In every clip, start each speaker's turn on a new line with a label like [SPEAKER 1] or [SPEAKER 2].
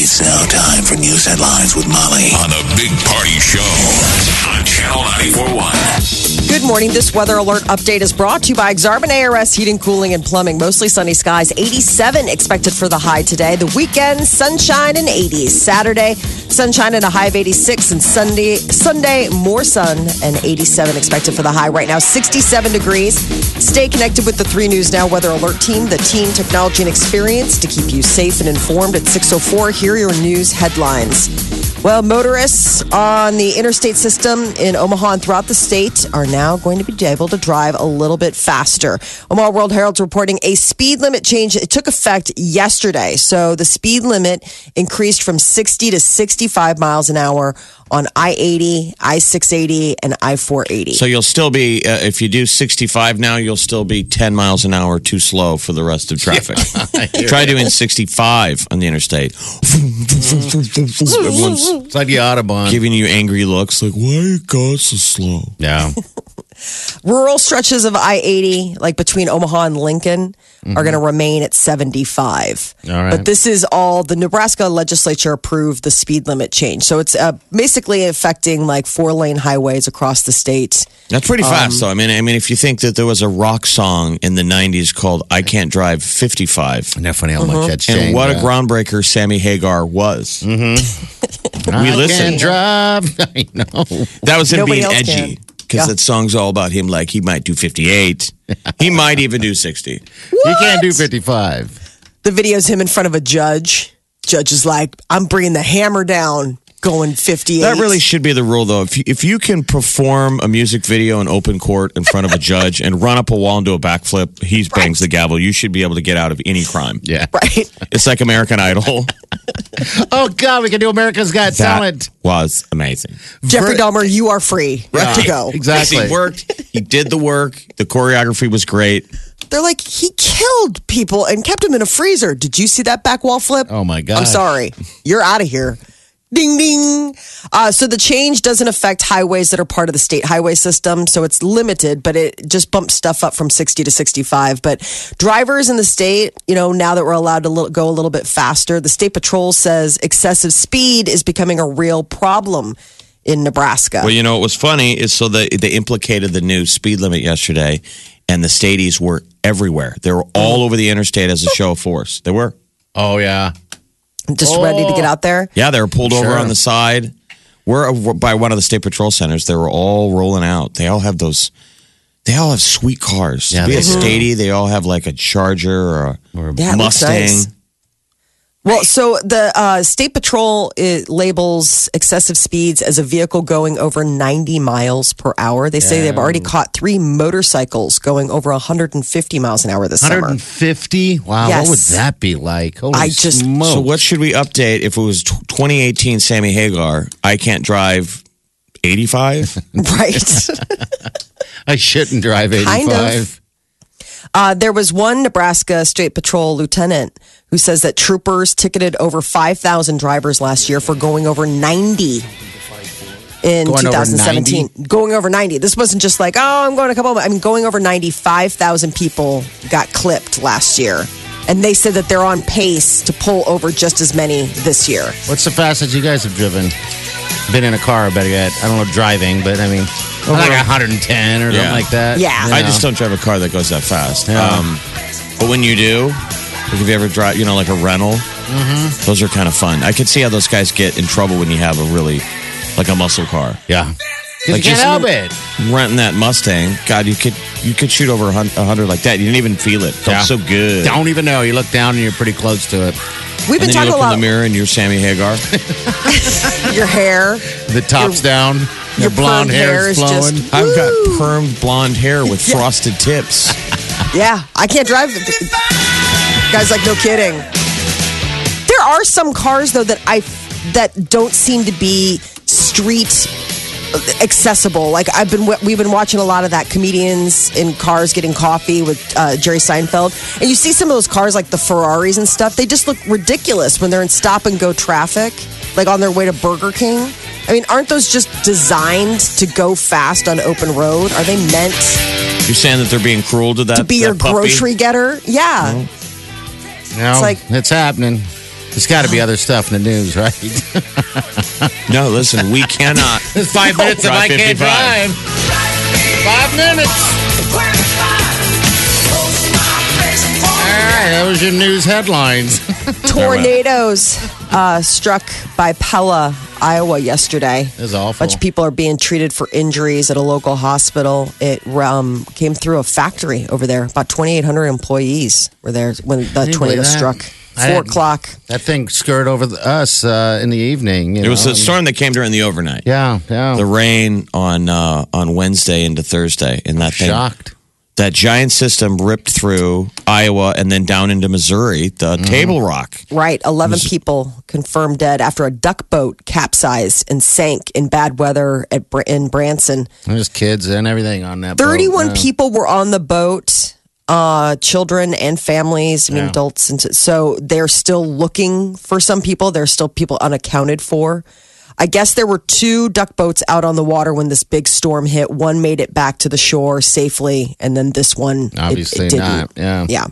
[SPEAKER 1] It's now time for news headlines with Molly on a big party show on Channel 941.
[SPEAKER 2] Good morning. This weather alert update is brought to you by Exarban ARS Heating, Cooling, and Plumbing. Mostly sunny skies. 87 expected for the high today. The weekend, sunshine and 80s. Saturday, sunshine and a high of 86. And Sunday, Sunday, more sun and 87 expected for the high. Right now, 67 degrees. Stay connected with the 3 News Now Weather Alert team, the team, technology, and experience to keep you safe and informed at 604. Here your news headlines. Well, motorists on the interstate system in Omaha and throughout the state are now going to be able to drive a little bit faster. Omaha World Herald's reporting a speed limit change. It took effect yesterday. So the speed limit increased from 60 to 65 miles an hour on I 80, I 680, and I 480.
[SPEAKER 3] So you'll still be, uh, if you do 65 now, you'll still be 10 miles an hour too slow for the rest of traffic. Try doing 65 on the interstate. Everyone's
[SPEAKER 4] It's like the Autobahn.
[SPEAKER 3] giving you angry looks like, why are you guys so slow?
[SPEAKER 4] Yeah.
[SPEAKER 2] Rural stretches of I 80, like between Omaha and Lincoln, are going to mm-hmm. remain at 75.
[SPEAKER 4] All right.
[SPEAKER 2] But this is all the Nebraska legislature approved the speed limit change. So it's uh, basically affecting like four lane highways across the state.
[SPEAKER 3] That's pretty fast, um, though. I mean, I mean, if you think that there was a rock song in the '90s called "I Can't Drive 55,"
[SPEAKER 4] Isn't that funny how much mm-hmm. that's
[SPEAKER 3] and
[SPEAKER 4] changed?
[SPEAKER 3] what a groundbreaker Sammy Hagar was. Mm-hmm.
[SPEAKER 4] I
[SPEAKER 3] we listen.
[SPEAKER 4] can drive. I know.
[SPEAKER 3] That was him
[SPEAKER 2] Nobody
[SPEAKER 3] being edgy
[SPEAKER 2] can.
[SPEAKER 3] Because
[SPEAKER 2] Yeah.
[SPEAKER 3] that song's all about him. Like he might do 58, he might even do 60.
[SPEAKER 4] He can't do 55.
[SPEAKER 2] The video's him in front of a judge. Judge is like, I'm bringing the hammer down, going 58.
[SPEAKER 3] That really should be the rule, though. If you, if you can perform a music video in open court in front of a judge and run up a wall and do a backflip, he bangs the gavel. You should be able to get out of any crime.
[SPEAKER 4] Yeah.
[SPEAKER 2] Right.
[SPEAKER 3] It's like American Idol.
[SPEAKER 4] Oh, God, we can do America's Got Talent.
[SPEAKER 3] Was amazing.
[SPEAKER 2] Jeffrey
[SPEAKER 4] Ver-
[SPEAKER 2] Dahmer, you are free. Right to go.
[SPEAKER 4] Exactly.
[SPEAKER 3] He worked. He did the work. The choreography was great.
[SPEAKER 2] They're like, he killed people and kept them in a freezer. Did you see that back wall flip?
[SPEAKER 4] Oh, my God.
[SPEAKER 2] I'm sorry. You're out of here. Ding ding. Uh, so the change doesn't affect highways that are part of the state highway system. So it's limited, but it just bumps stuff up from 60 to 65. But drivers in the state, you know, now that we're allowed to li- go a little bit faster, the state patrol says excessive speed is becoming a real problem in Nebraska.
[SPEAKER 3] Well, you know, what was funny is so they, they implicated the new speed limit yesterday, and the stadies were everywhere. They were all over the interstate as a show of force. They were.
[SPEAKER 4] Oh, yeah.
[SPEAKER 2] Just ready to get oh. out there.
[SPEAKER 3] Yeah, they were pulled over on the side. Uh, we're by one of the state patrol centers. They were all rolling out. They all have those. They all have sweet cars.
[SPEAKER 4] Yeah,
[SPEAKER 3] be
[SPEAKER 4] they
[SPEAKER 3] a
[SPEAKER 4] do.
[SPEAKER 3] stady, they all have like a Charger or a
[SPEAKER 4] Or a
[SPEAKER 2] Yeah, it looks
[SPEAKER 3] Mustang.
[SPEAKER 2] nice. Well, so the uh, state patrol it labels excessive speeds as a vehicle going over 90 miles per hour. They say they've already caught three motorcycles going over 150 miles an hour this summer.
[SPEAKER 4] 150? Wow.
[SPEAKER 2] Yes.
[SPEAKER 4] What would that be like? Holy
[SPEAKER 2] I just-
[SPEAKER 4] smokes.
[SPEAKER 3] So what should we update if it was 2018 Sammy Hagar? I can't drive 85.
[SPEAKER 2] Right.
[SPEAKER 4] I shouldn't drive 85.
[SPEAKER 2] Kind of. Uh, there was one Nebraska State Patrol lieutenant who says that troopers ticketed over 5,000 drivers last year for going over 90 in
[SPEAKER 4] Going over
[SPEAKER 2] 2017. Going over 90. This wasn't just like, oh, I'm going a couple of, I mean, going over 90, 5,000 people got clipped last year. And they said that they're on pace to pull over just as many this year.
[SPEAKER 4] What's the fastest you guys have driven? Been in a car, better yet. I don't know driving, but I mean, like 110 or
[SPEAKER 3] Yeah.
[SPEAKER 4] something like that.
[SPEAKER 2] Yeah.
[SPEAKER 4] you
[SPEAKER 3] I just don't drive a car that goes that fast.
[SPEAKER 4] Yeah.
[SPEAKER 3] Um, but when you do, like if you ever drive, you know, like a rental,
[SPEAKER 4] Mm-hmm.
[SPEAKER 3] those are kind of fun. I could see how those guys get in trouble when you have a really, like a muscle car.
[SPEAKER 4] Yeah.
[SPEAKER 3] Like
[SPEAKER 4] you can't help it.
[SPEAKER 3] Renting that Mustang, God, you could you could shoot over a hundred like that. You didn't even feel it. Felt
[SPEAKER 4] Yeah.
[SPEAKER 3] so good.
[SPEAKER 4] Don't even know. You look down and you're pretty close to it.
[SPEAKER 2] We've been
[SPEAKER 3] and then
[SPEAKER 2] talking
[SPEAKER 3] you
[SPEAKER 2] a
[SPEAKER 3] look in
[SPEAKER 2] lot
[SPEAKER 3] the mirror and you're Sammy Hagar.
[SPEAKER 2] your hair.
[SPEAKER 4] The top's down.
[SPEAKER 2] your
[SPEAKER 4] Your blonde hair
[SPEAKER 2] hair
[SPEAKER 4] is
[SPEAKER 2] is just-
[SPEAKER 4] flowing.
[SPEAKER 3] I've got permed blonde hair with frosted tips.
[SPEAKER 2] Yeah, I can't drive. Guys, like, no kidding. There are some cars though that I that don't seem to be street accessible. Like I've been, we've been watching a lot of that comedians in cars getting coffee with uh, Jerry Seinfeld, and you see some of those cars like the Ferraris and stuff. They just look ridiculous when they're in stop and go traffic, like on their way to Burger King. I mean, aren't those just designed to go fast on open road? Are they meant?
[SPEAKER 3] You're saying that they're being cruel to that
[SPEAKER 2] to be
[SPEAKER 3] that
[SPEAKER 2] your
[SPEAKER 3] puppy?
[SPEAKER 2] grocery getter? Yeah.
[SPEAKER 4] No,
[SPEAKER 2] It's like-
[SPEAKER 4] it's happening. There's got to be other stuff in the news, right?
[SPEAKER 3] No, listen, we cannot.
[SPEAKER 4] It's five minutes if
[SPEAKER 3] Drive
[SPEAKER 4] I can't
[SPEAKER 3] 55.
[SPEAKER 4] drive. Five minutes. All right, that was your news headlines.
[SPEAKER 2] Tornadoes uh, struck by Pella, Iowa yesterday.
[SPEAKER 4] It was
[SPEAKER 2] A
[SPEAKER 4] awful.
[SPEAKER 2] bunch of people are being treated for injuries at a local hospital. It um, came through a factory over there. About 2,800 employees were there when the tornado struck. Four o'clock.
[SPEAKER 4] That thing skirted over the, us uh, in the evening. you
[SPEAKER 3] It was a storm that came during the overnight.
[SPEAKER 4] Yeah, yeah.
[SPEAKER 3] The rain on uh, on Wednesday into Thursday, and that thing,
[SPEAKER 4] Shocked.
[SPEAKER 3] That giant system ripped through Iowa and then down into Missouri. The
[SPEAKER 4] Mm-hmm.
[SPEAKER 3] Table Rock.
[SPEAKER 2] Right. 11 people confirmed dead after a duck boat capsized and sank in bad weather at Br- in Branson.
[SPEAKER 4] There's kids and everything on that. boat,
[SPEAKER 2] 31
[SPEAKER 4] yeah.
[SPEAKER 2] people were on the boat uh children and families i mean
[SPEAKER 4] Yeah.
[SPEAKER 2] adults and so they're still looking for some people there's still people unaccounted for i guess there were two duck boats out on the water when this big storm hit one made it back to the shore safely and then this one it-
[SPEAKER 4] Obviously
[SPEAKER 2] it, didn't
[SPEAKER 4] not. Yeah.
[SPEAKER 2] yeah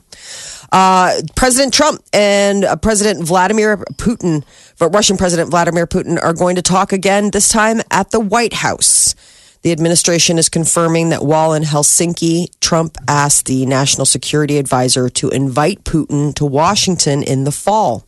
[SPEAKER 2] uh, President Trump and uh, President Vladimir Putin, but Russian President Vladimir Putin, are going to talk again, this time at the White House. The administration is confirming that while in Helsinki, Trump asked the national security advisor to invite Putin to Washington in the fall.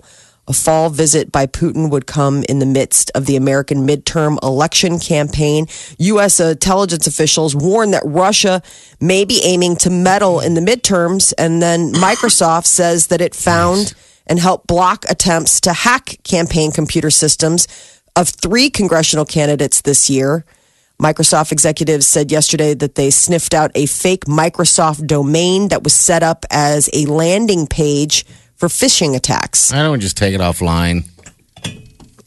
[SPEAKER 2] A fall visit by Putin would come in the midst of the American midterm election campaign. U.S. intelligence officials warn that Russia may be aiming to meddle in the midterms. And then Microsoft says that it found and helped block attempts to hack campaign computer systems of three congressional candidates this year. Microsoft executives said yesterday that they sniffed out a fake Microsoft domain that was set up as a landing page for phishing attacks.
[SPEAKER 4] I don't just take it offline.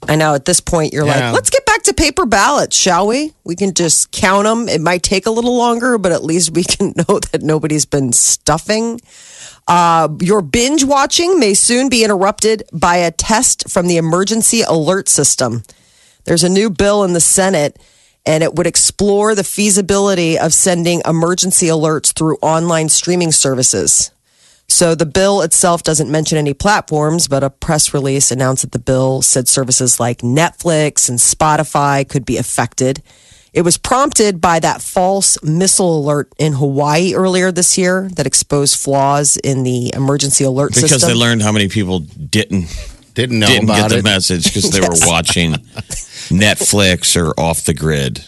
[SPEAKER 2] I know at this point you're
[SPEAKER 4] Yeah.
[SPEAKER 2] like, let's get back to paper ballots, shall we? We can just count them. It might take a little longer, but at least we can know that nobody's been stuffing. Uh, your binge watching may soon be interrupted by a test from the emergency alert system. There's a new bill in the Senate, and it would explore the feasibility of sending emergency alerts through online streaming services. So the bill itself doesn't mention any platforms, but a press release announced that the bill said services like Netflix and Spotify could be affected. It was prompted by that false missile alert in Hawaii earlier this year that exposed flaws in the emergency alert
[SPEAKER 3] Because
[SPEAKER 2] system.
[SPEAKER 3] Because they learned how many people didn't
[SPEAKER 4] Didn't know
[SPEAKER 3] didn't get
[SPEAKER 4] about
[SPEAKER 3] the
[SPEAKER 4] it.
[SPEAKER 3] message because they were watching Netflix or off the grid.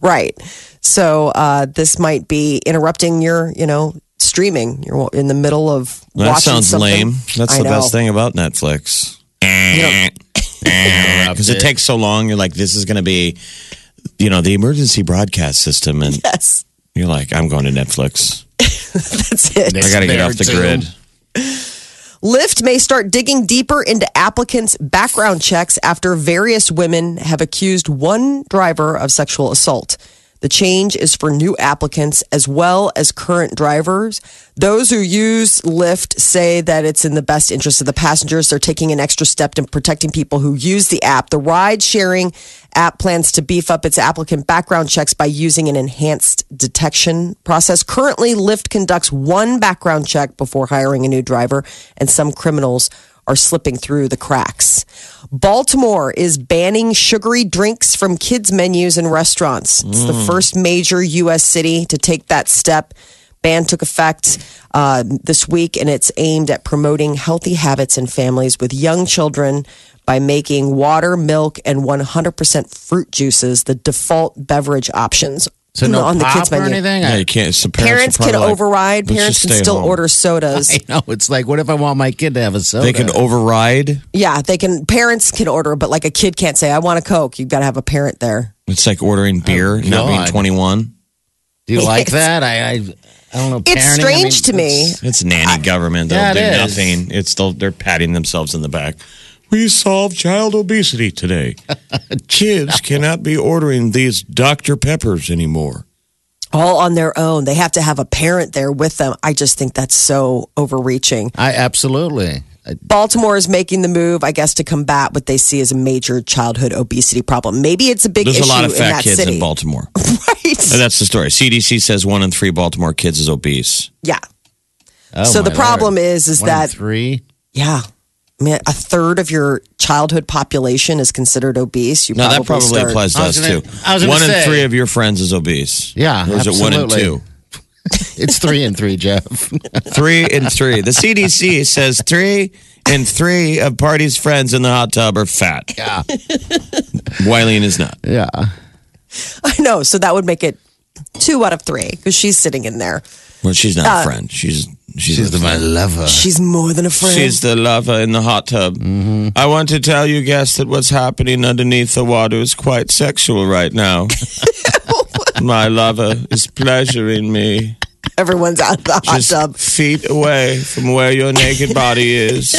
[SPEAKER 2] Right. So uh, this might be interrupting your, you know, streaming. You're in the middle of
[SPEAKER 3] That
[SPEAKER 2] watching
[SPEAKER 3] sounds
[SPEAKER 2] something.
[SPEAKER 3] lame. That's
[SPEAKER 2] I
[SPEAKER 3] the
[SPEAKER 2] know.
[SPEAKER 3] best thing about Netflix. Because it takes so long. You're like, this is going to be, you know, the emergency broadcast system. And
[SPEAKER 2] Yes,
[SPEAKER 3] you're like, I'm going to Netflix.
[SPEAKER 2] that's it.
[SPEAKER 3] I got to get off the
[SPEAKER 4] too.
[SPEAKER 3] grid.
[SPEAKER 2] Lyft may start digging deeper into applicants' background checks after various women have accused one driver of sexual assault. The change is for new applicants as well as current drivers. Those who use Lyft say that it's in the best interest of the passengers. They're taking an extra step in protecting people who use the app. The ride sharing app plans to beef up its applicant background checks by using an enhanced detection process. Currently, Lyft conducts one background check before hiring a new driver, and some criminals are slipping through the cracks. Baltimore is banning sugary drinks from kids' menus in restaurants. It's the first major U.S. city to take that step. Ban took effect uh, this week, and it's aimed at promoting healthy habits in families with young children by making water, milk, and 100% fruit juices the default beverage options
[SPEAKER 4] So no
[SPEAKER 2] on the
[SPEAKER 4] pop
[SPEAKER 2] kids'
[SPEAKER 4] or anything.
[SPEAKER 3] Yeah,
[SPEAKER 4] I,
[SPEAKER 3] you can't. So
[SPEAKER 2] Parents
[SPEAKER 3] are
[SPEAKER 2] can
[SPEAKER 3] like,
[SPEAKER 2] override. Parents can still
[SPEAKER 3] home."
[SPEAKER 2] order sodas.
[SPEAKER 4] I know it's like, what if I want my kid to have a soda?
[SPEAKER 3] They can override.
[SPEAKER 2] Yeah, they can. Parents can order, but like a kid can't say, "I want a Coke." You've got to have a parent there.
[SPEAKER 3] It's like ordering oh, beer,
[SPEAKER 4] Oh,
[SPEAKER 3] not being 21.
[SPEAKER 4] Do you like that? I, I, I don't know.
[SPEAKER 2] It's
[SPEAKER 4] parenting, I
[SPEAKER 2] strange to
[SPEAKER 4] mean,
[SPEAKER 2] me.
[SPEAKER 4] it's-
[SPEAKER 3] It's nanny government. They'll
[SPEAKER 4] Yeah, it
[SPEAKER 3] do
[SPEAKER 4] is.
[SPEAKER 3] nothing. It's still they're patting themselves in the back. We solved child obesity today. Kids cannot be ordering these Dr. Peppers anymore.
[SPEAKER 2] All on their own. They have to have a parent there with them. I just think that's so overreaching.
[SPEAKER 4] I absolutely.
[SPEAKER 2] Baltimore is making the move, I guess, to combat what they see as a major childhood obesity problem. Maybe it's a big
[SPEAKER 3] There's
[SPEAKER 2] issue
[SPEAKER 3] a lot of
[SPEAKER 2] in
[SPEAKER 3] fat
[SPEAKER 2] that
[SPEAKER 3] kids
[SPEAKER 2] city.
[SPEAKER 3] in Baltimore.
[SPEAKER 2] right?
[SPEAKER 3] And that's the story. CDC says one in three Baltimore kids is obese.
[SPEAKER 2] Yeah.
[SPEAKER 4] Oh,
[SPEAKER 2] so the problem
[SPEAKER 4] Lord.
[SPEAKER 2] is, is
[SPEAKER 4] One in
[SPEAKER 2] that
[SPEAKER 4] three.
[SPEAKER 2] yeah, I mean, a third of your childhood population is considered obese. You
[SPEAKER 3] No, that probably
[SPEAKER 2] start-
[SPEAKER 3] applies to us
[SPEAKER 4] gonna-
[SPEAKER 3] too.
[SPEAKER 4] I was gonna
[SPEAKER 3] one in three of your friends is obese.
[SPEAKER 4] Yeah,
[SPEAKER 3] Or is it one in two?
[SPEAKER 4] It's three and three, Jeff.
[SPEAKER 3] Three and three. The CDC says three and three of Party's friends in the hot tub are fat.
[SPEAKER 4] yeah,
[SPEAKER 3] Wileen is not.
[SPEAKER 4] yeah.
[SPEAKER 2] I know. So that would make it two out of three because she's sitting in there.
[SPEAKER 3] Well, she's not
[SPEAKER 2] Uh,
[SPEAKER 3] a friend. She's she's,
[SPEAKER 4] She's the my lover.
[SPEAKER 2] She's more than a friend.
[SPEAKER 3] She's the lover in the hot tub. Mm-hmm. I want to tell you, guests, that what's happening underneath the water is quite sexual right now. My lover is pleasuring me.
[SPEAKER 2] Everyone's out of the hot
[SPEAKER 3] Just
[SPEAKER 2] tub.
[SPEAKER 3] feet away from where your naked body is.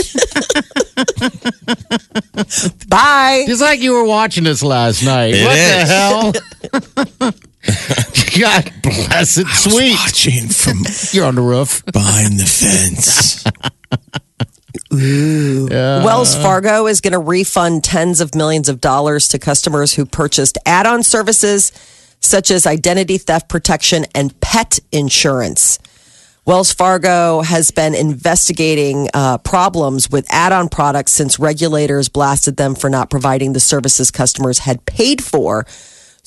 [SPEAKER 2] Bye.
[SPEAKER 4] It's like you were watching this last night.
[SPEAKER 3] It
[SPEAKER 4] what
[SPEAKER 3] is.
[SPEAKER 4] the hell? God bless it. Sweet.
[SPEAKER 3] Watching from
[SPEAKER 4] You're on the roof.
[SPEAKER 3] behind the fence.
[SPEAKER 2] Wells Fargo is going to refund tens of millions of dollars to customers who purchased add on services such as identity theft protection and pet insurance. Wells Fargo has been investigating uh, problems with add on products since regulators blasted them for not providing the services customers had paid for.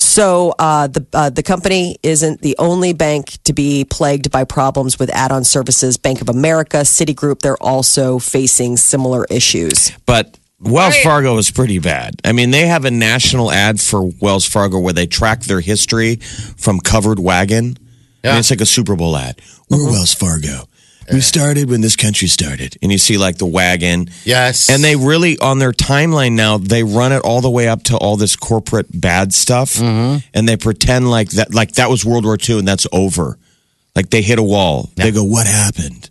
[SPEAKER 2] So uh, the uh, the company isn't the only bank to be plagued by problems with add-on services. Bank of America, Citigroup, they're also facing similar issues.
[SPEAKER 3] But Wells Fargo is pretty bad. I mean, they have a national ad for Wells Fargo where they track their history from Covered Wagon. I mean, it's like a Super Bowl ad. We're Wells Fargo. We started when this country started. And you see like the wagon.
[SPEAKER 4] Yes.
[SPEAKER 3] And they really, on their timeline now, they run it all the way up to all this corporate bad stuff.
[SPEAKER 4] Mm-hmm.
[SPEAKER 3] And they pretend like that, like that was World War II and that's over. Like they hit a wall. They go, what happened?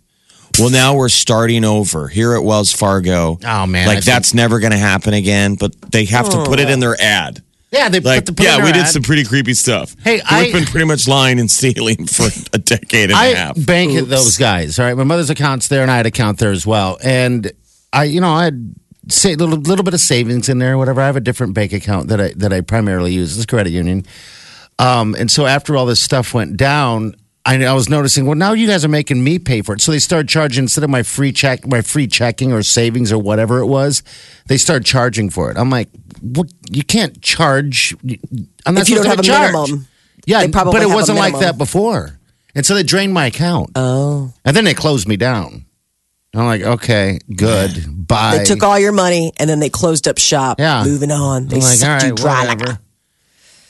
[SPEAKER 3] Well, now we're starting over here at Wells Fargo.
[SPEAKER 4] Oh, man,
[SPEAKER 3] Like
[SPEAKER 4] seen-
[SPEAKER 3] that's never going to happen again, but they have to put it in their ad.
[SPEAKER 4] Yeah, they
[SPEAKER 3] Like,
[SPEAKER 4] put the
[SPEAKER 3] yeah, we did
[SPEAKER 4] ad.
[SPEAKER 3] some pretty creepy stuff.
[SPEAKER 4] Hey,
[SPEAKER 3] We've
[SPEAKER 4] I-
[SPEAKER 3] been pretty much lying and stealing for a decade and a
[SPEAKER 4] I
[SPEAKER 3] half.
[SPEAKER 4] bank at those guys. All right, my mother's account's there, and I had account there as well. And I, you know, I had say little little bit of savings in there, whatever. I have a different bank account that I that I primarily use. It's credit union. Um, and so after all this stuff went down, I, I was noticing. Well, now you guys are making me pay for it. So they started charging instead of my free check, my free checking or savings or whatever it was. They start charging for it. I'm like, what? You can't charge. Not
[SPEAKER 2] If you don't have a
[SPEAKER 4] charge.
[SPEAKER 2] minimum,
[SPEAKER 4] Yeah, but it wasn't like that before. And so they drained my account.
[SPEAKER 2] Oh,
[SPEAKER 4] And then they closed me down. I'm like, okay, good. Bye.
[SPEAKER 2] they took all your money and then they closed up shop.
[SPEAKER 4] Yeah.
[SPEAKER 2] moving on. They
[SPEAKER 4] I'm like,
[SPEAKER 2] sucked you dry.
[SPEAKER 4] whatever.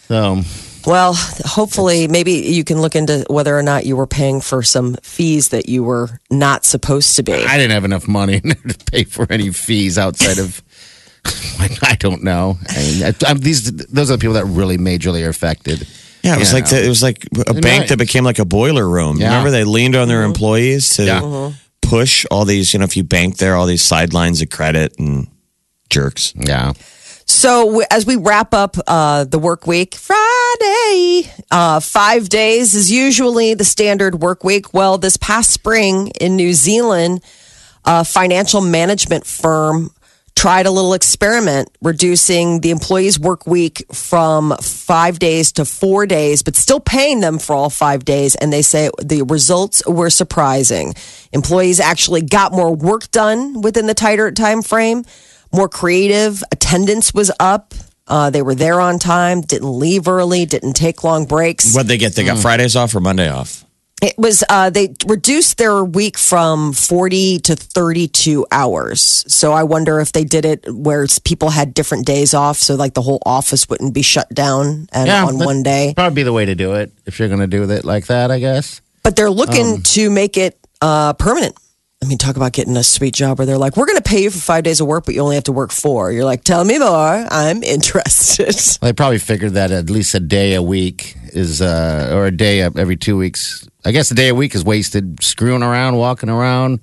[SPEAKER 4] So,
[SPEAKER 2] Well, hopefully, maybe you can look into whether or not you were paying for some fees that you were not supposed to be.
[SPEAKER 4] I didn't have enough money to pay for any fees outside of. I don't know. I mean, I, I'm, these those are the people that really majorly are affected.
[SPEAKER 3] Yeah, it was
[SPEAKER 4] You
[SPEAKER 3] like
[SPEAKER 4] know.
[SPEAKER 3] the, it was like a
[SPEAKER 4] They
[SPEAKER 3] bank
[SPEAKER 4] might.
[SPEAKER 3] that became like a boiler room.
[SPEAKER 4] Yeah.
[SPEAKER 3] Remember, they leaned on their employees to
[SPEAKER 4] Yeah.
[SPEAKER 3] push all these. You know, if you bank there, all these sidelines of credit and jerks.
[SPEAKER 4] Yeah.
[SPEAKER 2] So, w- as we wrap up uh, the work week, Friday, uh, five days is usually the standard work week. Well, this past spring in New Zealand, a financial management firm tried a little experiment reducing the employees' work week from five days to four days, but still paying them for all five days. And they say the results were surprising. Employees actually got more work done within the tighter time frame, more creative. Attendance was up. Uh, they were there on time, didn't leave early, didn't take long breaks.
[SPEAKER 3] What they get? They got
[SPEAKER 4] Mm.
[SPEAKER 3] Fridays off or Monday off.
[SPEAKER 2] It was uh, they reduced their week from forty to thirty-two hours. So I wonder if they did it where people had different days off, so like the whole office wouldn't be shut down and on one day.
[SPEAKER 4] Probably be the way to do it if you're going to do it like that, I guess.
[SPEAKER 2] But they're looking
[SPEAKER 4] Um,
[SPEAKER 2] to make it uh, permanent. I mean, talk about getting a sweet job where they're like, "We're going to pay you for five days of work, but you only have to work four. You're like, "Tell me more. I'm interested."
[SPEAKER 4] They probably figured that at least a day a week is, uh, or a day every two weeks. I guess a day a week is wasted screwing around, walking around,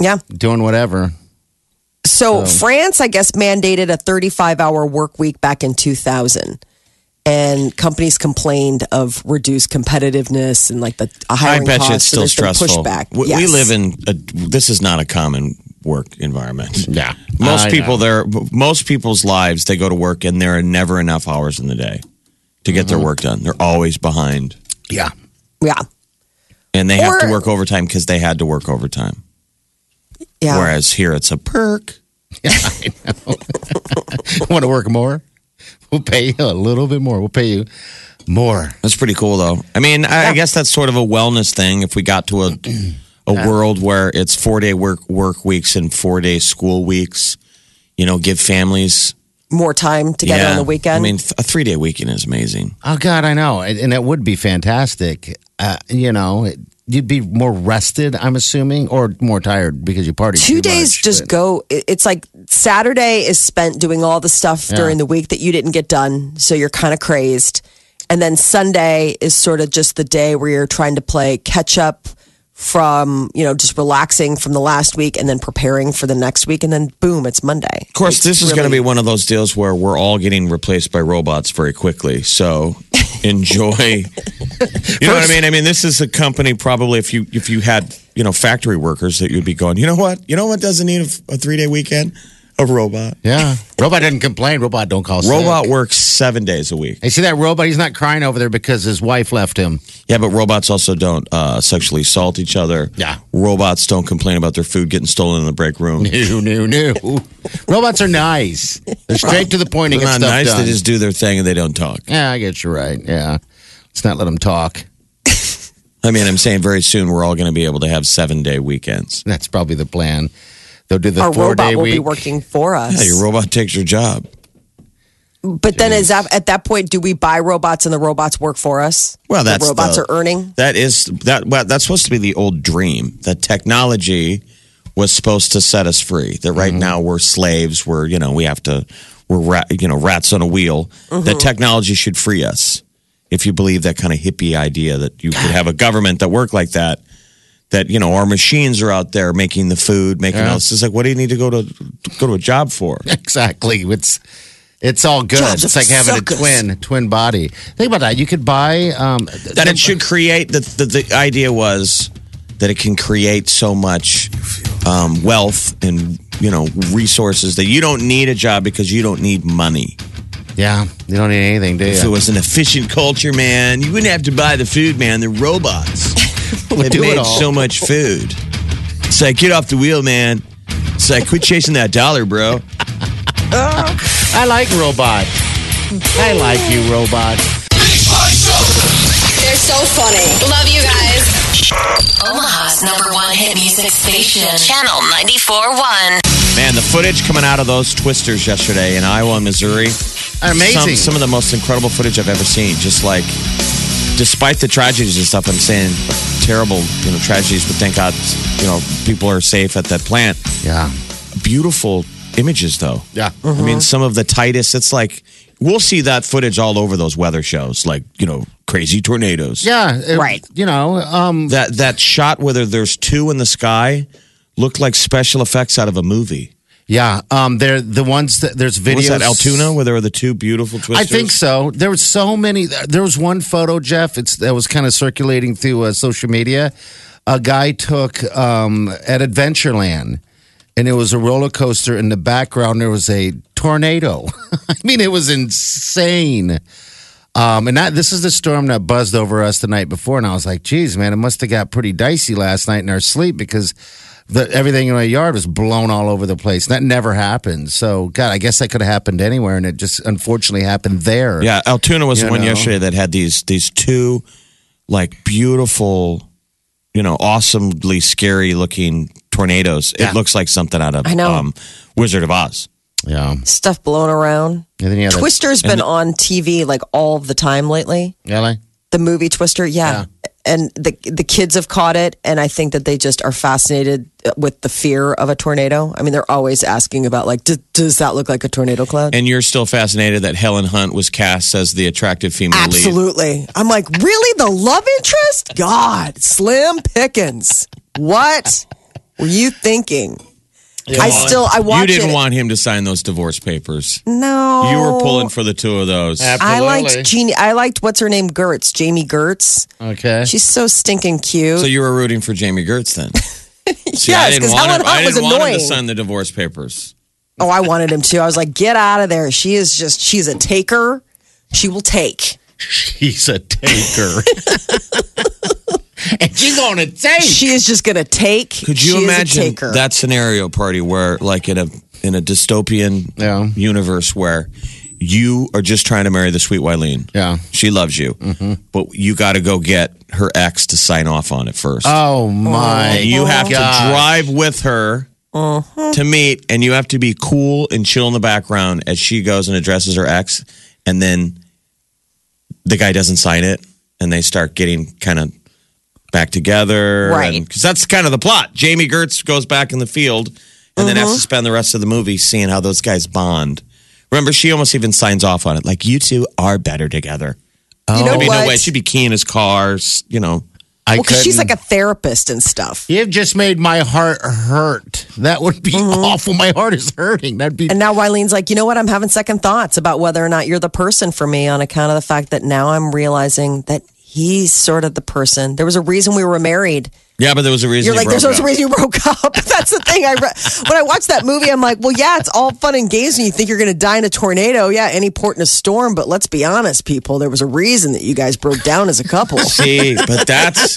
[SPEAKER 2] yeah.
[SPEAKER 4] doing whatever.
[SPEAKER 2] So, France, I guess, mandated a 35 hour work week back in 2000. And companies complained of reduced competitiveness and like the
[SPEAKER 3] I
[SPEAKER 2] hiring
[SPEAKER 3] bet you it's
[SPEAKER 2] costs. so
[SPEAKER 3] still
[SPEAKER 2] there's been
[SPEAKER 3] stressful.
[SPEAKER 2] Pushback.
[SPEAKER 3] We, we live in a, this is not a common work environment.
[SPEAKER 4] Yeah.
[SPEAKER 3] Most
[SPEAKER 4] I
[SPEAKER 3] people there most people's lives they go to work and there are never enough hours in the day to get
[SPEAKER 2] Mm-hmm.
[SPEAKER 3] their work done. They're always behind.
[SPEAKER 4] Yeah.
[SPEAKER 2] Yeah.
[SPEAKER 3] And they have to work overtime because they had to work overtime.
[SPEAKER 2] Yeah.
[SPEAKER 3] Whereas here it's a perk.
[SPEAKER 4] Want to work more? We'll pay you a little bit more. We'll pay you more.
[SPEAKER 3] That's pretty cool though. I mean, I, I guess that's sort of a wellness thing if we got to a a world where it's 4-day work work weeks and 4-day school weeks. You know, give families
[SPEAKER 2] More time together
[SPEAKER 3] yeah.
[SPEAKER 2] on the weekend.
[SPEAKER 3] I mean, a 3-day weekend is amazing.
[SPEAKER 4] Oh God, I know, and and it would be fantastic. Uh, you know, it- you'd be more rested. I'm assuming, or more tired because you partied.
[SPEAKER 2] two days
[SPEAKER 4] much,
[SPEAKER 2] just
[SPEAKER 4] but-
[SPEAKER 2] go it's like saturday is spent doing all the stuff
[SPEAKER 4] Yeah.
[SPEAKER 2] during the week that you didn't get done so you're kind of crazed and then sunday is sort of just the day where you're trying to play catch up from you know just relaxing from the last week and then preparing for the next week and then boom it's monday
[SPEAKER 3] Of course, this is going to be one of those deals where we're all getting replaced by robots very quickly. So enjoy. you know what I mean? I mean, this is a company probably if you if you had you know factory workers that you'd be going. You know what? You know what doesn't need a, a three day weekend? A robot.
[SPEAKER 4] Yeah, robot didn't complain. Robot don't call. sick.
[SPEAKER 3] Robot works seven days a week.
[SPEAKER 4] Hey, see that robot? He's not crying over there because his wife left him.
[SPEAKER 3] Yeah, but robots also don't uh, sexually assault each other.
[SPEAKER 4] Yeah.
[SPEAKER 3] Robots don't complain about their food getting stolen in the break room.
[SPEAKER 4] No, no, no. Robots are nice. They're straight to the point and get
[SPEAKER 3] nice.
[SPEAKER 4] done.
[SPEAKER 3] They just do their thing and they don't talk.
[SPEAKER 4] yeah, I get you right. Yeah, let's not let them talk.
[SPEAKER 3] I mean, I'm saying very soon we're all going to be able to have seven day weekends.
[SPEAKER 4] That's probably the plan. They'll do the
[SPEAKER 2] our
[SPEAKER 4] four
[SPEAKER 2] robot
[SPEAKER 4] day
[SPEAKER 2] will
[SPEAKER 4] week.
[SPEAKER 2] be working for us
[SPEAKER 3] Yeah, your robot takes your job.
[SPEAKER 2] but then is that at that point do we buy robots and the robots work for us
[SPEAKER 3] Well,
[SPEAKER 2] The
[SPEAKER 3] that's
[SPEAKER 2] robots
[SPEAKER 3] the-
[SPEAKER 2] are earning
[SPEAKER 3] That is that. Well, that's supposed to be the old dream. That technology was supposed to set us free. That right mm-hmm. now we're slaves. We're you know we have to we're rat, you know rats on a wheel. That mm-hmm. technology should free us. If you believe that kind of hippie idea that you could have a government that worked like that, that you know our machines are out there making the food, making
[SPEAKER 4] Yeah.
[SPEAKER 3] all this. It's like what do you need to go to go to a job for?
[SPEAKER 4] Exactly. It's it's all good.
[SPEAKER 2] Jobs
[SPEAKER 4] it's like having
[SPEAKER 2] suckers.
[SPEAKER 4] a twin twin body. Think about that. You could buy um,
[SPEAKER 3] that it should create the, the the idea was that it can create so much um, wealth and you know resources that you don't need a job because you don't need money.
[SPEAKER 4] Yeah, you don't need anything, do you?
[SPEAKER 3] If it was an efficient culture, man, you wouldn't have to buy the food, man. They're robots.
[SPEAKER 4] Would
[SPEAKER 3] They
[SPEAKER 4] do it
[SPEAKER 3] made
[SPEAKER 4] all.
[SPEAKER 3] so much food. It's like get off the wheel, man. It's like quit chasing that dollar, bro.
[SPEAKER 4] I like robot. I like you, robot.
[SPEAKER 5] They're so funny. Love you guys.
[SPEAKER 6] Omaha's number one hit music station, Channel 94.1.
[SPEAKER 3] Man, the footage coming out of those twisters yesterday in Iowa and Missouri.
[SPEAKER 4] Amazing.
[SPEAKER 3] Some, some of the most incredible footage I've ever seen. Just like, despite the tragedies and stuff, I'm saying terrible, you know, tragedies, but thank God, you know, people are safe at that plant.
[SPEAKER 4] yeah.
[SPEAKER 3] Beautiful images, though.
[SPEAKER 4] Yeah.
[SPEAKER 3] I mean, some of the tightest, it's like, we'll see that footage all over those weather shows, like, you know, crazy tornadoes.
[SPEAKER 4] Yeah. it-
[SPEAKER 2] Right.
[SPEAKER 4] You know, um,
[SPEAKER 3] That, that shot whether there's two in the sky looked like special effects out of a movie.
[SPEAKER 4] Yeah. Um, they're the ones that there's videos.
[SPEAKER 3] Was that Altoona where there were the two beautiful twisters?
[SPEAKER 4] I think so. There was so many. There was one photo, Jeff. It's that was kind of circulating through uh, social media. A guy took um, at Adventureland, and it was a roller coaster. In the background, there was a tornado. I mean, it was insane. Um, and that this is the storm that buzzed over us the night before, and I was like, "Geez, man, it must have got pretty dicey last night in our sleep because." The, everything in my yard was blown all over the place. That never happened. So, God, I guess that could have happened anywhere, and it just unfortunately happened there.
[SPEAKER 3] Yeah, Altoona was
[SPEAKER 4] You
[SPEAKER 3] the one
[SPEAKER 4] know?
[SPEAKER 3] yesterday that had these these two like beautiful, you know, awesomely scary looking tornadoes.
[SPEAKER 4] Yeah.
[SPEAKER 3] It looks like something out of
[SPEAKER 2] I know.
[SPEAKER 3] Um, Wizard of Oz.
[SPEAKER 4] yeah.
[SPEAKER 2] stuff blowing around
[SPEAKER 4] And then you have that-
[SPEAKER 2] twister's been on tv like all the time lately
[SPEAKER 4] Really?
[SPEAKER 2] the movie Twister, yeah. And the the kids have caught it, and I think that they just are fascinated with the fear of a tornado. I mean, they're always asking about like, "D- does that look like a tornado cloud?
[SPEAKER 3] And you're still fascinated that Helen Hunt was cast as the attractive female lead.
[SPEAKER 2] Absolutely. I'm like, really? The love interest? God, Slim Pickens. What were you thinking? I still I watch
[SPEAKER 3] You didn't
[SPEAKER 2] it.
[SPEAKER 3] want him to sign those divorce papers.
[SPEAKER 2] no,
[SPEAKER 3] You were pulling for the two of those.
[SPEAKER 2] I liked Jeannie. I liked what's her name, Gertz, Jami Gertz.
[SPEAKER 4] Okay.
[SPEAKER 2] She's so stinking cute.
[SPEAKER 3] So you were rooting for Jami Gertz then? See,
[SPEAKER 2] Yes,
[SPEAKER 3] I didn't
[SPEAKER 2] 'cause Helen
[SPEAKER 3] him,
[SPEAKER 2] Hunt
[SPEAKER 3] I
[SPEAKER 2] was
[SPEAKER 3] didn't want him to sign the divorce papers.
[SPEAKER 2] oh, I wanted him to. I was like, get out of there. She is just. She's a taker. She will take.
[SPEAKER 4] She's a taker. and she's going to take.
[SPEAKER 2] She is just gonna take.
[SPEAKER 3] Could you
[SPEAKER 2] she
[SPEAKER 3] imagine
[SPEAKER 2] is a taker.
[SPEAKER 3] that scenario party where, like, in a in a dystopian
[SPEAKER 4] Yeah.
[SPEAKER 3] universe where you are just trying to marry the sweet Wileen?
[SPEAKER 4] Yeah.
[SPEAKER 3] she loves you, mm-hmm. but you got to go get her ex to sign off on it first.
[SPEAKER 4] Oh, oh my!
[SPEAKER 3] And you have to drive with her uh-huh. to meet, and you have to be cool and chill in the background as she goes and addresses her ex, and then the guy doesn't sign it, and they start getting kind of back together,
[SPEAKER 2] Right.
[SPEAKER 3] Because that's kind of the plot. Jami Gertz goes back in the field, and then has mm-hmm. to spend the rest of the movie seeing how those guys bond. Remember, she almost even signs off on it, like you two are better together.
[SPEAKER 2] You know
[SPEAKER 3] There'd be
[SPEAKER 2] what?
[SPEAKER 3] no way she'd be keying his cars, you know.
[SPEAKER 4] I
[SPEAKER 2] well, because she's like a therapist and stuff.
[SPEAKER 4] You've just made my heart hurt. That would be mm-hmm. awful. My heart is hurting. That'd be.
[SPEAKER 2] And now Wileen's like, you know what? I'm having second thoughts about whether or not you're the person for me on account of the fact that now I'm realizing that he's sort of the person. There was a reason we were married.
[SPEAKER 3] Yeah, but there was a reason.
[SPEAKER 2] You're
[SPEAKER 3] you
[SPEAKER 2] like, there's
[SPEAKER 3] broke
[SPEAKER 2] no
[SPEAKER 3] up.
[SPEAKER 2] reason you broke up. That's the thing. I re- when I watched that movie, I'm like, well, yeah, it's all fun and games, and you think you're going to die in a tornado. Yeah, any port in a storm. But let's be honest, people, there was a reason that you guys broke down as a couple.
[SPEAKER 3] See, but that's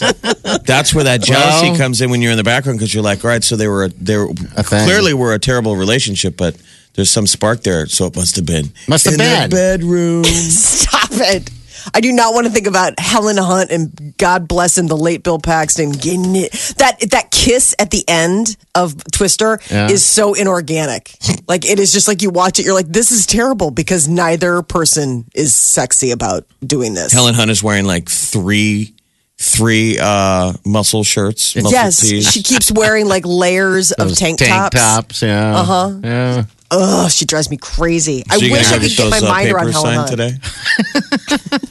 [SPEAKER 3] that's where that jealousy
[SPEAKER 4] Well-
[SPEAKER 3] comes in when you're in the background because you're like, all right, so they were they were
[SPEAKER 4] A thing.
[SPEAKER 3] clearly were a terrible relationship, but there's some spark there, so it must have been
[SPEAKER 4] Must have
[SPEAKER 3] in their
[SPEAKER 4] been.
[SPEAKER 3] bedroom.
[SPEAKER 2] Stop it. I do not want to think about Helen Hunt and God bless him, the late Bill Paxton. That that kiss at the end of Twister
[SPEAKER 4] Yeah.
[SPEAKER 2] is so inorganic. like it is just like you watch it, you're like, this is terrible because neither person is sexy about doing this.
[SPEAKER 3] Helen Hunt is wearing like three three uh muscle shirts. Muscle
[SPEAKER 2] yes,
[SPEAKER 3] tees.
[SPEAKER 2] she keeps wearing like layers of tank,
[SPEAKER 4] tank
[SPEAKER 2] tops.
[SPEAKER 4] Yeah. Uh huh. Yeah.
[SPEAKER 2] Ugh, she drives me crazy. I wish I could get my
[SPEAKER 3] uh,
[SPEAKER 2] mind around Helen Hunt.
[SPEAKER 3] today.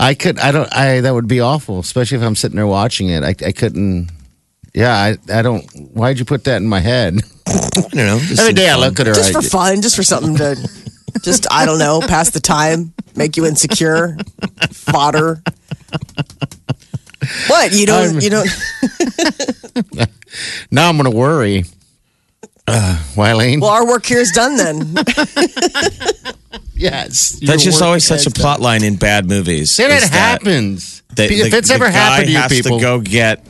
[SPEAKER 4] I could. I don't. I that would be awful, especially if I'm sitting there watching it. I, I couldn't. Yeah. I. I don't. Why'd you put that in my head?
[SPEAKER 3] I don't know. just
[SPEAKER 4] Every
[SPEAKER 3] some
[SPEAKER 4] I
[SPEAKER 3] fun.
[SPEAKER 4] look at her.
[SPEAKER 2] Just
[SPEAKER 4] I,
[SPEAKER 2] for fun, just for something to, just I don't know, pass the time, make you insecure, fodder. What you don't
[SPEAKER 4] I'm-
[SPEAKER 2] you don't
[SPEAKER 4] now I'm going to worry. Uh, Wileen.
[SPEAKER 2] well our work here is done then
[SPEAKER 4] yes.
[SPEAKER 3] That's just always such a
[SPEAKER 4] has
[SPEAKER 3] plot line in bad movies.
[SPEAKER 4] Then
[SPEAKER 3] is
[SPEAKER 4] it
[SPEAKER 3] that
[SPEAKER 4] happens.
[SPEAKER 3] they-
[SPEAKER 4] if
[SPEAKER 3] the-
[SPEAKER 4] it's
[SPEAKER 3] the
[SPEAKER 4] ever
[SPEAKER 3] guy
[SPEAKER 4] happened to you
[SPEAKER 3] has
[SPEAKER 4] people,
[SPEAKER 3] to go get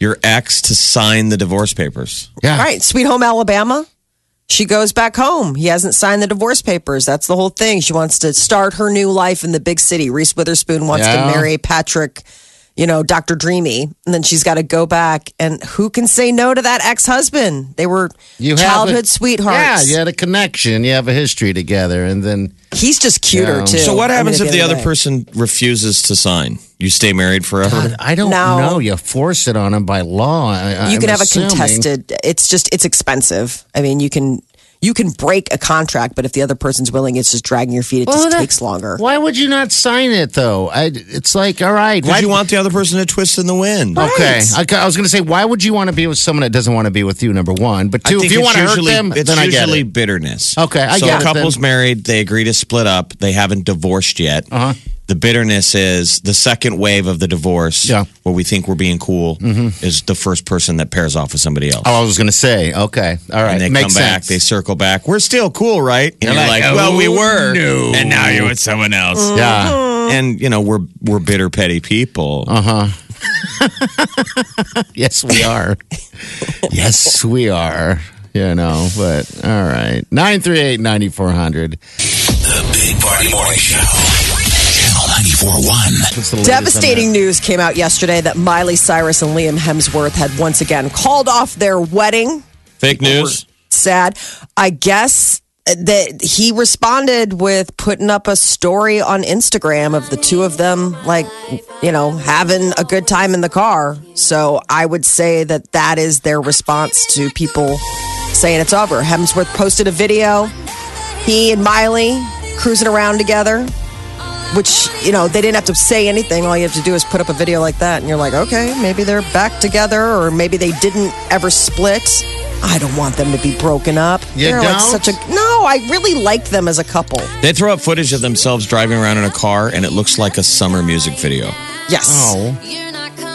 [SPEAKER 3] your ex to sign the divorce papers.
[SPEAKER 4] yeah.
[SPEAKER 2] right sweet home alabama she goes back home he hasn't signed the divorce papers that's the whole thing she wants to start her new life in the big city reese witherspoon wants
[SPEAKER 4] Yeah.
[SPEAKER 2] to marry patrick you know dr dreamy and then she's got to go back and who can say no to that ex-husband they were
[SPEAKER 4] You
[SPEAKER 2] childhood
[SPEAKER 4] a-
[SPEAKER 2] sweethearts
[SPEAKER 4] Yeah, you had a connection. You have a history together, and then
[SPEAKER 2] he's just cuter
[SPEAKER 4] Yeah.
[SPEAKER 2] too
[SPEAKER 3] So what
[SPEAKER 2] I mean,
[SPEAKER 3] happens if the other
[SPEAKER 2] of day.
[SPEAKER 3] person refuses to sign? You stay married forever?
[SPEAKER 4] I don't
[SPEAKER 2] No.
[SPEAKER 4] know. You force it on them by law. I,
[SPEAKER 2] you
[SPEAKER 4] I'm
[SPEAKER 2] can have
[SPEAKER 4] assuming.
[SPEAKER 2] a contested it's just it's expensive i mean you can you can break a contract but if the other person's willing it's just dragging your feet it
[SPEAKER 4] Well,
[SPEAKER 2] just
[SPEAKER 4] that-
[SPEAKER 2] takes longer
[SPEAKER 4] Why would you not sign it though? I, it's like, all right,
[SPEAKER 3] Because
[SPEAKER 4] why
[SPEAKER 3] you want the other person to twist in the wind.
[SPEAKER 4] Okay, I, I was going to say, why would you want to be with someone that doesn't want to be with you? Number one, but two, if you want to hurt them,
[SPEAKER 3] it's
[SPEAKER 4] then I get
[SPEAKER 3] usually
[SPEAKER 4] it.
[SPEAKER 3] bitterness.
[SPEAKER 4] Okay, I
[SPEAKER 3] so
[SPEAKER 4] get
[SPEAKER 3] a couple's
[SPEAKER 4] then.
[SPEAKER 3] married, they agree to split up, they haven't divorced yet.
[SPEAKER 4] Uh-huh.
[SPEAKER 3] The bitterness is the second wave of the divorce,
[SPEAKER 4] Yeah. Mm-hmm.
[SPEAKER 3] where we think we're being cool, is the first person that pairs off with somebody else.
[SPEAKER 4] Oh, I was going to say, okay, all right,
[SPEAKER 3] and they
[SPEAKER 4] makes
[SPEAKER 3] come back,
[SPEAKER 4] sense.
[SPEAKER 3] they circle back. We're still cool, right? And
[SPEAKER 4] You're
[SPEAKER 3] you're
[SPEAKER 4] like,
[SPEAKER 3] like, well, we were,
[SPEAKER 4] no.
[SPEAKER 3] and now you're with someone else.
[SPEAKER 4] yeah,
[SPEAKER 3] And you know, we're we're bitter, petty people.
[SPEAKER 4] Uh-huh. yes, we are. yes, we are. You know, but all right, nine three eight ninety four hundred.
[SPEAKER 1] The Big Party Morning Show. Channel 94.1.
[SPEAKER 2] devastating news came out yesterday that miley cyrus and liam hemsworth had once again called off their wedding.
[SPEAKER 3] Fake news.
[SPEAKER 2] sad. I guess that he responded with putting up a story on instagram of the two of them like you know having a good time in the car. So i would say that that is their response to people saying it's over. Hemsworth posted a video he and miley cruising around together which you know they didn't have to say anything all you have to do is put up a video like that and you're like okay maybe they're back together or maybe they didn't ever split I don't want them to be broken up.
[SPEAKER 4] You
[SPEAKER 2] They're like such a no. I really like them as a couple.
[SPEAKER 3] They throw up footage of themselves driving around in a car, and it looks like a summer music video.
[SPEAKER 2] Yes.
[SPEAKER 4] Oh,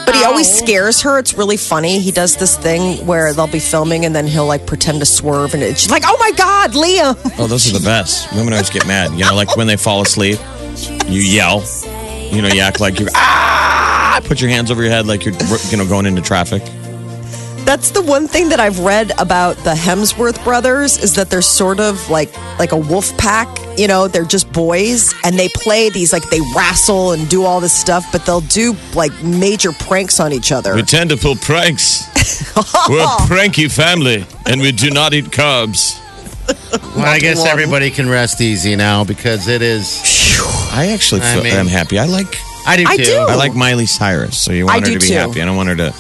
[SPEAKER 2] But he always scares her. It's really funny. He does this thing where they'll be filming and then he'll like pretend to swerve and it's she's like, "Oh my god, Liam!"
[SPEAKER 3] Oh, those are the best. Women always get mad. You know, like when they fall asleep, you yell. You know, you act like you're ah. Put your hands over your head like you're you know going into traffic.
[SPEAKER 2] That's the one thing that I've read about the Hemsworth brothers is that they're sort of like like a wolf pack. You know, they're just boys and they play these like they wrestle and do all this stuff, but they'll do like major pranks on each other.
[SPEAKER 3] We tend to pull pranks. We're a pranky family, and we do not eat carbs.
[SPEAKER 4] well, I guess everybody can rest easy now because it is.
[SPEAKER 3] I actually
[SPEAKER 4] I
[SPEAKER 3] feel
[SPEAKER 4] mean-
[SPEAKER 3] I'm happy. I like
[SPEAKER 4] I do
[SPEAKER 2] I
[SPEAKER 4] too.
[SPEAKER 2] do.
[SPEAKER 3] I like Miley Cyrus. So you want
[SPEAKER 2] I
[SPEAKER 3] her to be
[SPEAKER 2] too.
[SPEAKER 3] happy. I don't want her to.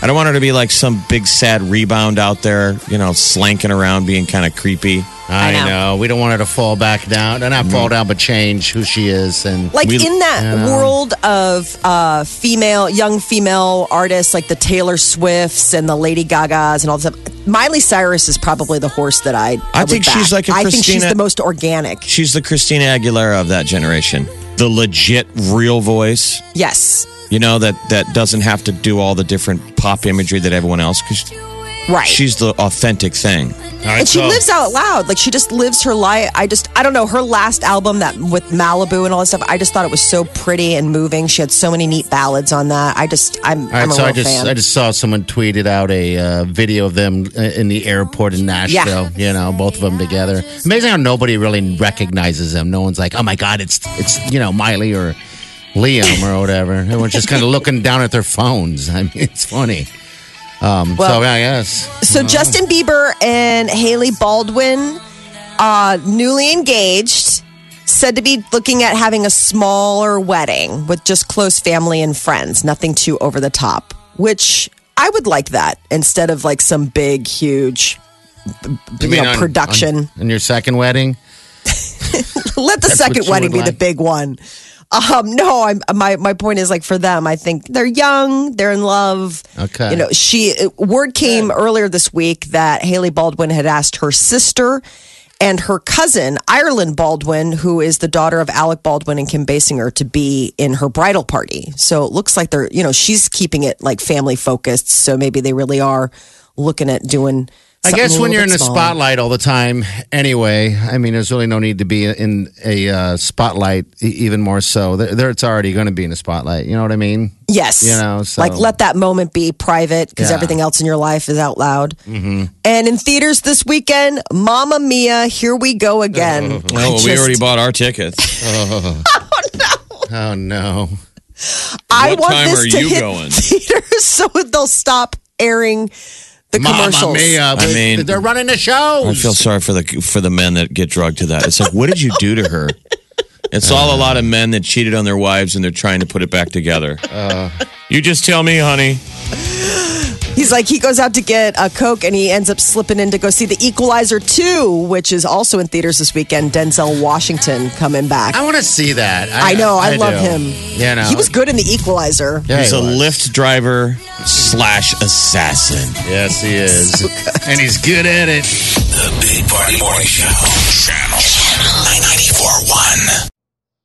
[SPEAKER 3] I don't want her to be like some big sad rebound out there. You know, slanking around, being kind of creepy.
[SPEAKER 4] I,
[SPEAKER 2] I know.
[SPEAKER 4] know. We don't want her to fall back down. And not fall down, but change who she is. And
[SPEAKER 2] like
[SPEAKER 3] We-
[SPEAKER 2] in that
[SPEAKER 4] you know.
[SPEAKER 2] world of uh, female, young female artists like the Taylor Swifts and the Lady Gagas and all this stuff, Miley Cyrus is probably the horse that I.
[SPEAKER 3] I
[SPEAKER 2] would
[SPEAKER 3] think she's like a
[SPEAKER 2] I think she's the most organic.
[SPEAKER 3] She's the Christina Aguilera of that generation. The legit, real voice.
[SPEAKER 2] Yes,
[SPEAKER 3] You know that that doesn't have to do all the different pop imagery that everyone else. Because
[SPEAKER 2] right.
[SPEAKER 3] she's the authentic thing.
[SPEAKER 4] All right,
[SPEAKER 2] and she
[SPEAKER 4] so-
[SPEAKER 2] lives out loud. Like she just lives her life. I just, I don't know. Her last album, that with Malibu and all that stuff, I just thought it was so pretty and moving. She had so many neat ballads on that. I just, I'm,
[SPEAKER 4] All right,
[SPEAKER 2] I'm a
[SPEAKER 4] so
[SPEAKER 2] real
[SPEAKER 4] I just
[SPEAKER 2] fan.
[SPEAKER 4] I just saw someone tweeted out a uh, video of them in the airport in Nashville. Yeah. You know, both of them together. Amazing how nobody really recognizes them. No one's like, "Oh my god, it's it's you know Miley or Liam or whatever." Everyone's just kind of looking down at their phones. I mean, it's funny. Um,
[SPEAKER 2] Well-
[SPEAKER 4] so I guess
[SPEAKER 2] So Justin Bieber and Hailey Baldwin, uh, newly engaged, said to be looking at having a smaller wedding with just close family and friends, nothing too over the top. Which I would like that instead of like some big, huge, you, know,
[SPEAKER 4] on-
[SPEAKER 2] production.
[SPEAKER 4] on, on your second wedding?
[SPEAKER 2] Let the
[SPEAKER 4] That's
[SPEAKER 2] second wedding be the big one. Um, no, I'm my my point is like for them, I think they're young, they're in love.
[SPEAKER 4] Okay.
[SPEAKER 2] You know, she word came earlier this week that Hailey Baldwin had asked her sister and her cousin, Ireland Baldwin, who is the daughter of Alec Baldwin and Kim Basinger, to be in her bridal party. So it looks like they're, you know, she's keeping it like family focused. So maybe they really are looking at doing
[SPEAKER 4] I guess when you're in
[SPEAKER 2] bit
[SPEAKER 4] the
[SPEAKER 2] smaller.
[SPEAKER 4] spotlight all the time, anyway. I mean, there's really no need to be in a uh, spotlight. e- Even more so, there, there it's already going to be in a spotlight. You know what I mean?
[SPEAKER 2] Yes.
[SPEAKER 4] You know, so-
[SPEAKER 2] like let that moment be private because
[SPEAKER 4] Yeah.
[SPEAKER 2] everything else in your life is out loud. Mm-hmm. And in theaters this weekend, Mamma Mia, here we go again. I
[SPEAKER 3] Oh, well, we already bought our tickets.
[SPEAKER 4] Oh oh, no! Oh, no.
[SPEAKER 2] I
[SPEAKER 3] What
[SPEAKER 2] want
[SPEAKER 3] time
[SPEAKER 2] this
[SPEAKER 3] are
[SPEAKER 2] to
[SPEAKER 3] you
[SPEAKER 2] hit
[SPEAKER 3] going?
[SPEAKER 2] theaters so they'll stop airing the commercials.
[SPEAKER 4] Mamma mia!
[SPEAKER 3] I mean-
[SPEAKER 4] they're running the shows.
[SPEAKER 3] I feel sorry for the for the men that get drugged to that. It's like, what did you do to her? It's all a lot of men that cheated on their wives and they're trying to put it back together. Uh. you just tell me, honey.
[SPEAKER 2] He's like he goes out to get a coke and he ends up slipping in to go see the Equalizer 2, which is also in theaters this weekend. Denzel Washington coming back.
[SPEAKER 4] I want to see that.
[SPEAKER 2] I know, I, love
[SPEAKER 4] do.
[SPEAKER 2] him.
[SPEAKER 4] You know,
[SPEAKER 2] He was good in the Equalizer.
[SPEAKER 4] Yeah,
[SPEAKER 3] He's
[SPEAKER 4] he
[SPEAKER 3] a
[SPEAKER 4] was.
[SPEAKER 3] Lyft driver slash assassin.
[SPEAKER 4] Yes, he is, and he's good at it.
[SPEAKER 1] The Big Party Morning Show. Channel 941.